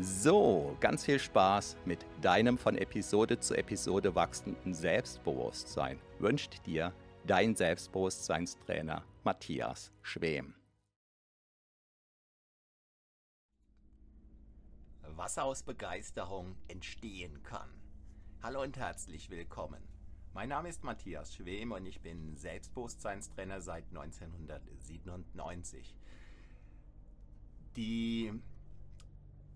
So, ganz viel Spaß mit deinem von Episode zu Episode wachsenden Selbstbewusstsein wünscht dir dein Selbstbewusstseinstrainer Matthias Schwem. Was aus Begeisterung entstehen kann. Hallo und herzlich willkommen. Mein Name ist Matthias Schwem und ich bin Selbstbewusstseinstrainer seit 1997. Die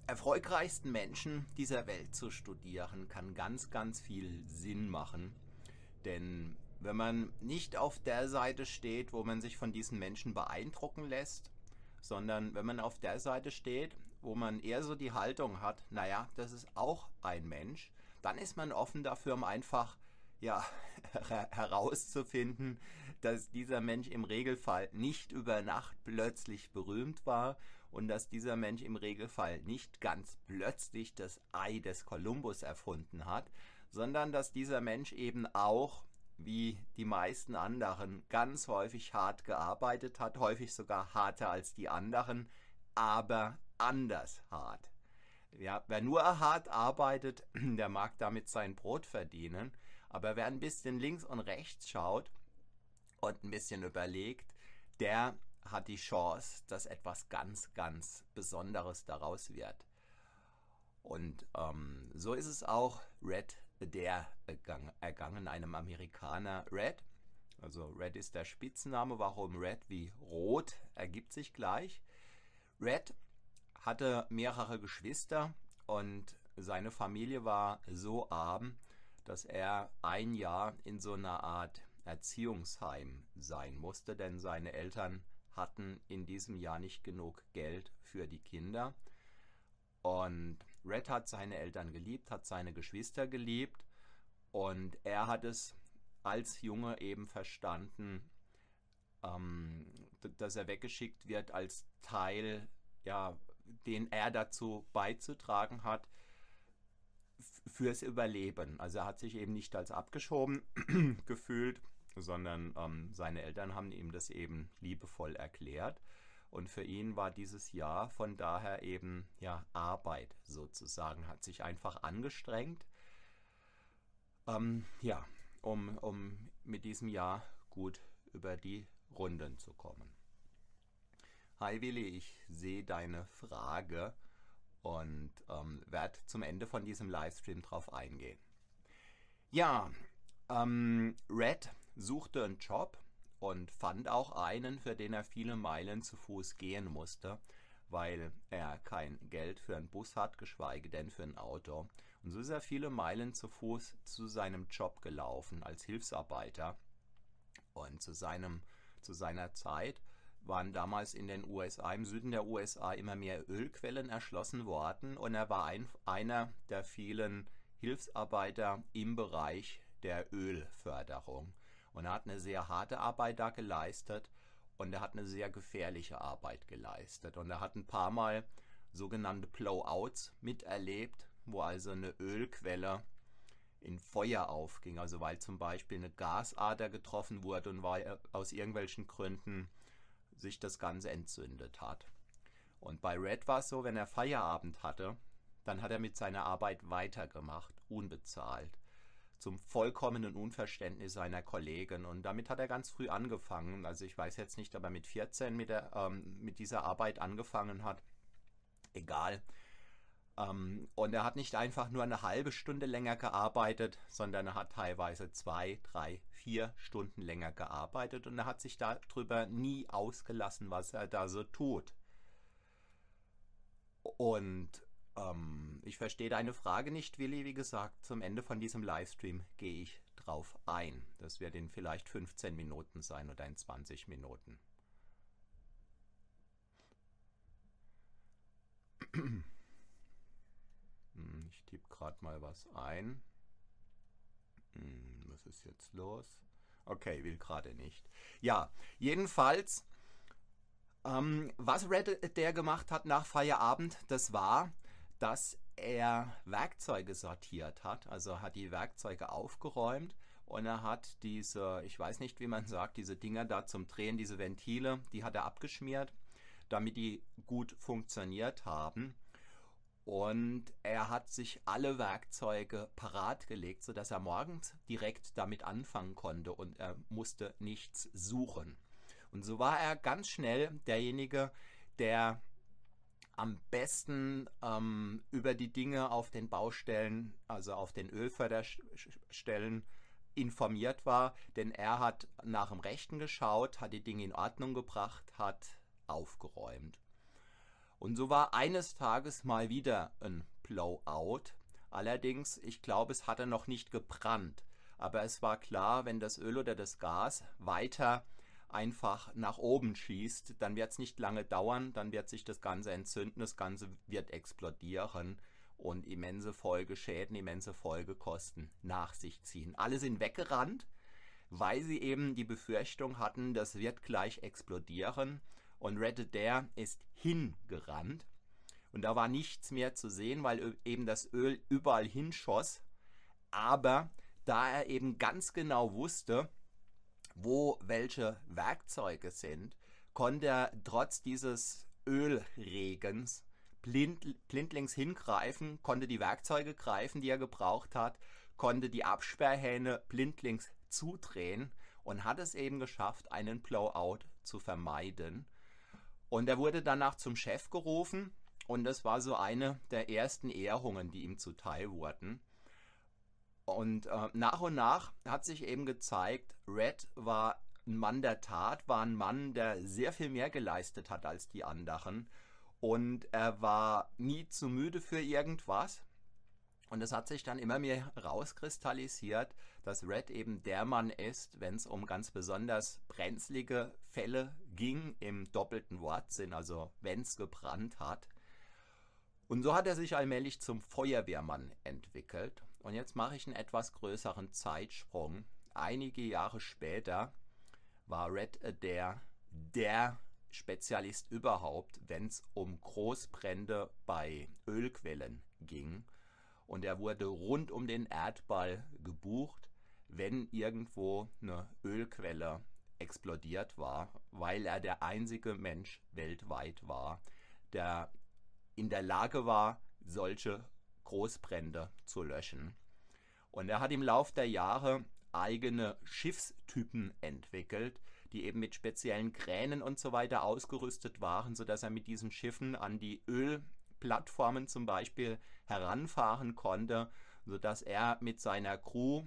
erfolgreichsten Menschen dieser Welt zu studieren, kann ganz, ganz viel Sinn machen. Denn wenn man nicht auf der Seite steht, wo man sich von diesen Menschen beeindrucken lässt, sondern wenn man auf der Seite steht, wo man eher so die Haltung hat, naja, das ist auch ein Mensch, dann ist man offen dafür, um einfach ja, herauszufinden, dass dieser Mensch im Regelfall nicht über Nacht plötzlich berühmt war, und dass dieser Mensch im Regelfall nicht ganz plötzlich das Ei des Kolumbus erfunden hat, sondern dass dieser Mensch eben auch wie die meisten anderen ganz häufig hart gearbeitet hat, häufig sogar harter als die anderen, aber anders hart. Ja, wer nur hart arbeitet, der mag damit sein Brot verdienen, aber wer ein bisschen links und rechts schaut und ein bisschen überlegt, der hat die Chance, dass etwas ganz, ganz Besonderes daraus wird. Und ähm, so ist es auch Red der ergangen, einem Amerikaner Red. Also Red ist der Spitzname, warum Red wie Rot ergibt sich gleich. Red hatte mehrere Geschwister und seine Familie war so arm, dass er ein Jahr in so einer Art Erziehungsheim sein musste, denn seine Eltern hatten in diesem Jahr nicht genug Geld für die Kinder. Und Red hat seine Eltern geliebt, hat seine Geschwister geliebt und er hat es als Junge eben verstanden, ähm, dass er weggeschickt wird als Teil, ja, den er dazu beizutragen hat fürs Überleben. Also er hat sich eben nicht als abgeschoben gefühlt, sondern ähm, seine Eltern haben ihm das eben liebevoll erklärt. Und für ihn war dieses Jahr von daher eben ja Arbeit sozusagen, hat sich einfach angestrengt, ähm, ja, um, um mit diesem Jahr gut über die Runden zu kommen. Hi Willi, ich sehe deine Frage und ähm, werde zum Ende von diesem Livestream drauf eingehen. Ja, ähm, Red suchte einen Job und fand auch einen, für den er viele Meilen zu Fuß gehen musste, weil er kein Geld für einen Bus hat, geschweige denn für ein Auto. Und so ist er viele Meilen zu Fuß zu seinem Job gelaufen als Hilfsarbeiter. Und zu, seinem, zu seiner Zeit waren damals in den USA, im Süden der USA, immer mehr Ölquellen erschlossen worden und er war ein, einer der vielen Hilfsarbeiter im Bereich der Ölförderung. Und er hat eine sehr harte Arbeit da geleistet und er hat eine sehr gefährliche Arbeit geleistet. Und er hat ein paar Mal sogenannte Blowouts miterlebt, wo also eine Ölquelle in Feuer aufging. Also weil zum Beispiel eine Gasader getroffen wurde und weil aus irgendwelchen Gründen sich das Ganze entzündet hat. Und bei Red war es so, wenn er Feierabend hatte, dann hat er mit seiner Arbeit weitergemacht, unbezahlt zum vollkommenen Unverständnis seiner Kollegen. Und damit hat er ganz früh angefangen. Also ich weiß jetzt nicht, ob er mit 14 mit, der, ähm, mit dieser Arbeit angefangen hat. Egal. Ähm, und er hat nicht einfach nur eine halbe Stunde länger gearbeitet, sondern er hat teilweise zwei, drei, vier Stunden länger gearbeitet und er hat sich darüber nie ausgelassen, was er da so tut. Und ähm, ich verstehe deine Frage nicht, Willi. Wie gesagt, zum Ende von diesem Livestream gehe ich drauf ein. Das wird in vielleicht 15 Minuten sein oder in 20 Minuten. Hm, ich tippe gerade mal was ein. Hm, was ist jetzt los? Okay, will gerade nicht. Ja, jedenfalls, ähm, was Red der gemacht hat nach Feierabend, das war, dass er Werkzeuge sortiert hat. Also hat die Werkzeuge aufgeräumt und er hat diese, ich weiß nicht, wie man sagt, diese Dinger da zum Drehen, diese Ventile, die hat er abgeschmiert, damit die gut funktioniert haben. Und er hat sich alle Werkzeuge parat gelegt, sodass er morgens direkt damit anfangen konnte und er musste nichts suchen. Und so war er ganz schnell derjenige, der am besten ähm, über die Dinge auf den Baustellen, also auf den Ölförderstellen, informiert war, denn er hat nach dem Rechten geschaut, hat die Dinge in Ordnung gebracht, hat aufgeräumt. Und so war eines Tages mal wieder ein Blowout. Allerdings, ich glaube, es hatte noch nicht gebrannt. Aber es war klar, wenn das Öl oder das Gas weiter einfach nach oben schießt, dann wird es nicht lange dauern, dann wird sich das Ganze entzünden, das Ganze wird explodieren und immense Folgeschäden, immense Folgekosten nach sich ziehen. Alle sind weggerannt, weil sie eben die Befürchtung hatten, das wird gleich explodieren und Red Dare ist hingerannt und da war nichts mehr zu sehen, weil eben das Öl überall hinschoss. Aber da er eben ganz genau wusste, wo welche Werkzeuge sind, konnte er trotz dieses Ölregens blind, blindlings hingreifen, konnte die Werkzeuge greifen, die er gebraucht hat, konnte die Absperrhähne blindlings zudrehen und hat es eben geschafft, einen Blowout zu vermeiden. Und er wurde danach zum Chef gerufen und das war so eine der ersten Ehrungen, die ihm zuteil wurden. Und äh, nach und nach hat sich eben gezeigt, Red war ein Mann der Tat, war ein Mann, der sehr viel mehr geleistet hat als die anderen. Und er war nie zu müde für irgendwas. Und es hat sich dann immer mehr rauskristallisiert, dass Red eben der Mann ist, wenn es um ganz besonders brenzlige Fälle ging, im doppelten Wortsinn, also wenn es gebrannt hat. Und so hat er sich allmählich zum Feuerwehrmann entwickelt. Und jetzt mache ich einen etwas größeren Zeitsprung. Einige Jahre später war Red Adair der Spezialist überhaupt, wenn es um Großbrände bei Ölquellen ging. Und er wurde rund um den Erdball gebucht, wenn irgendwo eine Ölquelle explodiert war, weil er der einzige Mensch weltweit war, der in der Lage war, solche Großbrände zu löschen. Und er hat im Lauf der Jahre eigene Schiffstypen entwickelt, die eben mit speziellen Kränen und so weiter ausgerüstet waren, sodass er mit diesen Schiffen an die Ölplattformen zum Beispiel heranfahren konnte, sodass er mit seiner Crew,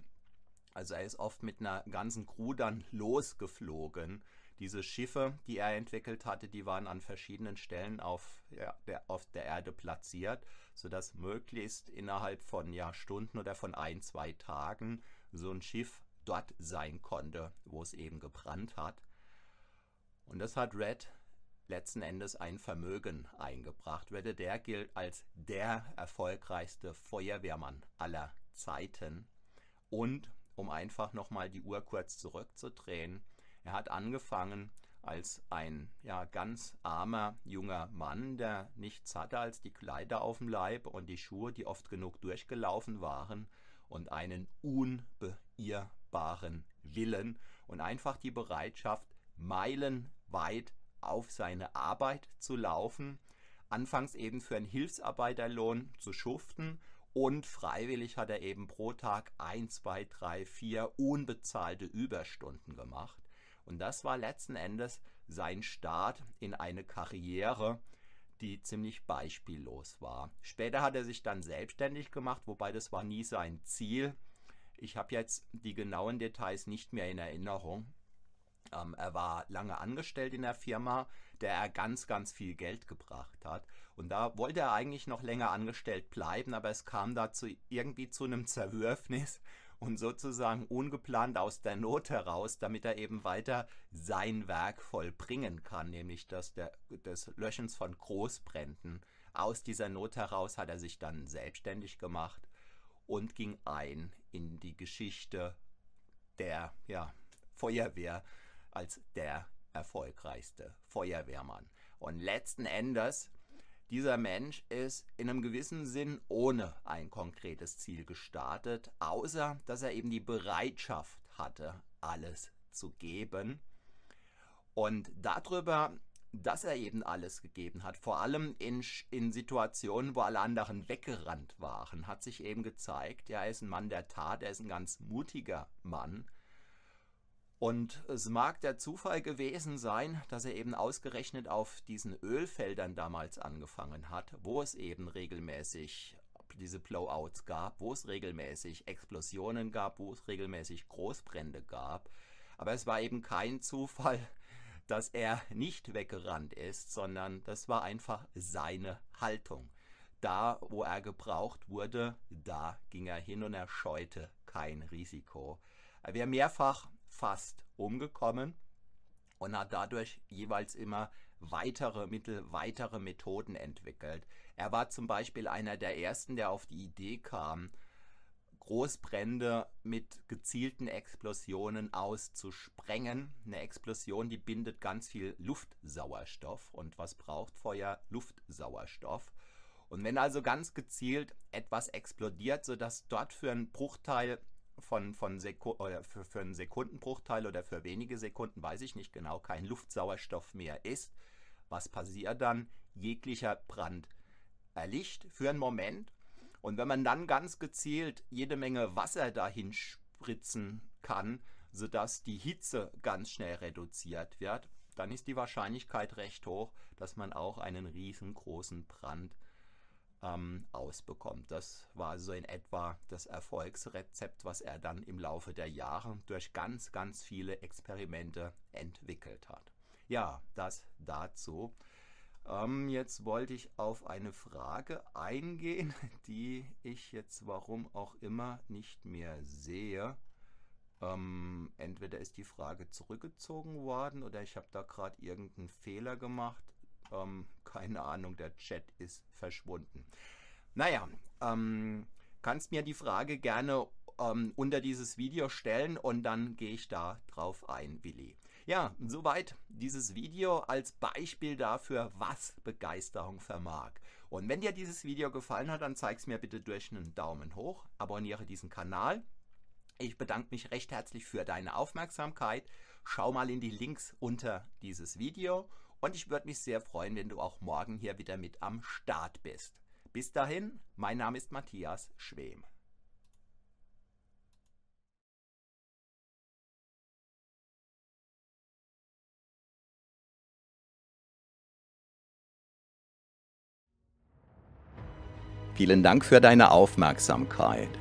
also er ist oft mit einer ganzen Crew dann losgeflogen, diese Schiffe, die er entwickelt hatte, die waren an verschiedenen Stellen auf, ja, der, auf der Erde platziert, sodass möglichst innerhalb von ja, Stunden oder von ein, zwei Tagen so ein Schiff dort sein konnte, wo es eben gebrannt hat. Und das hat Red letzten Endes ein Vermögen eingebracht. Red der gilt als der erfolgreichste Feuerwehrmann aller Zeiten. Und um einfach nochmal die Uhr kurz zurückzudrehen, er hat angefangen als ein ja, ganz armer junger Mann, der nichts hatte als die Kleider auf dem Leib und die Schuhe, die oft genug durchgelaufen waren und einen unbeirrbaren Willen und einfach die Bereitschaft, meilenweit auf seine Arbeit zu laufen, anfangs eben für einen Hilfsarbeiterlohn zu schuften und freiwillig hat er eben pro Tag ein, zwei, drei, vier unbezahlte Überstunden gemacht. Und das war letzten Endes sein Start in eine Karriere, die ziemlich beispiellos war. Später hat er sich dann selbstständig gemacht, wobei das war nie sein Ziel. Ich habe jetzt die genauen Details nicht mehr in Erinnerung. Ähm, er war lange angestellt in der Firma, der er ganz, ganz viel Geld gebracht hat. Und da wollte er eigentlich noch länger angestellt bleiben, aber es kam dazu irgendwie zu einem Zerwürfnis und sozusagen ungeplant aus der Not heraus, damit er eben weiter sein Werk vollbringen kann, nämlich das der, des Löschens von Großbränden. Aus dieser Not heraus hat er sich dann selbstständig gemacht und ging ein in die Geschichte der ja, Feuerwehr als der erfolgreichste Feuerwehrmann. Und letzten Endes dieser Mensch ist in einem gewissen Sinn ohne ein konkretes Ziel gestartet, außer dass er eben die Bereitschaft hatte, alles zu geben. Und darüber, dass er eben alles gegeben hat, vor allem in, in Situationen, wo alle anderen weggerannt waren, hat sich eben gezeigt, er ist ein Mann der Tat, er ist ein ganz mutiger Mann und es mag der Zufall gewesen sein, dass er eben ausgerechnet auf diesen Ölfeldern damals angefangen hat, wo es eben regelmäßig diese Blowouts gab, wo es regelmäßig Explosionen gab, wo es regelmäßig Großbrände gab. Aber es war eben kein Zufall, dass er nicht weggerannt ist, sondern das war einfach seine Haltung. Da, wo er gebraucht wurde, da ging er hin und er scheute kein Risiko. Er wäre mehrfach fast umgekommen und hat dadurch jeweils immer weitere Mittel, weitere Methoden entwickelt. Er war zum Beispiel einer der ersten, der auf die Idee kam, Großbrände mit gezielten Explosionen auszusprengen. Eine Explosion, die bindet ganz viel Luftsauerstoff. Und was braucht Feuer? Luftsauerstoff. Und wenn also ganz gezielt etwas explodiert, sodass dort für einen Bruchteil von, von Seku für, für einen Sekundenbruchteil oder für wenige Sekunden, weiß ich nicht genau, kein Luftsauerstoff mehr ist, was passiert dann? Jeglicher Brand erlicht für einen Moment. Und wenn man dann ganz gezielt jede Menge Wasser dahin spritzen kann, sodass die Hitze ganz schnell reduziert wird, dann ist die Wahrscheinlichkeit recht hoch, dass man auch einen riesengroßen Brand ähm, ausbekommt. Das war so in etwa das Erfolgsrezept, was er dann im Laufe der Jahre durch ganz, ganz viele Experimente entwickelt hat. Ja, das dazu. Ähm, jetzt wollte ich auf eine Frage eingehen, die ich jetzt warum auch immer nicht mehr sehe. Ähm, entweder ist die Frage zurückgezogen worden oder ich habe da gerade irgendeinen Fehler gemacht. Ähm, keine Ahnung, der Chat ist verschwunden. Naja, ähm, kannst mir die Frage gerne ähm, unter dieses Video stellen und dann gehe ich da drauf ein, Willi. Ja, soweit dieses Video als Beispiel dafür, was Begeisterung vermag. Und wenn dir dieses Video gefallen hat, dann zeig es mir bitte durch einen Daumen hoch, abonniere diesen Kanal. Ich bedanke mich recht herzlich für deine Aufmerksamkeit. Schau mal in die Links unter dieses Video und ich würde mich sehr freuen, wenn du auch morgen hier wieder mit am Start bist. Bis dahin, mein Name ist Matthias Schwem. Vielen Dank für deine Aufmerksamkeit.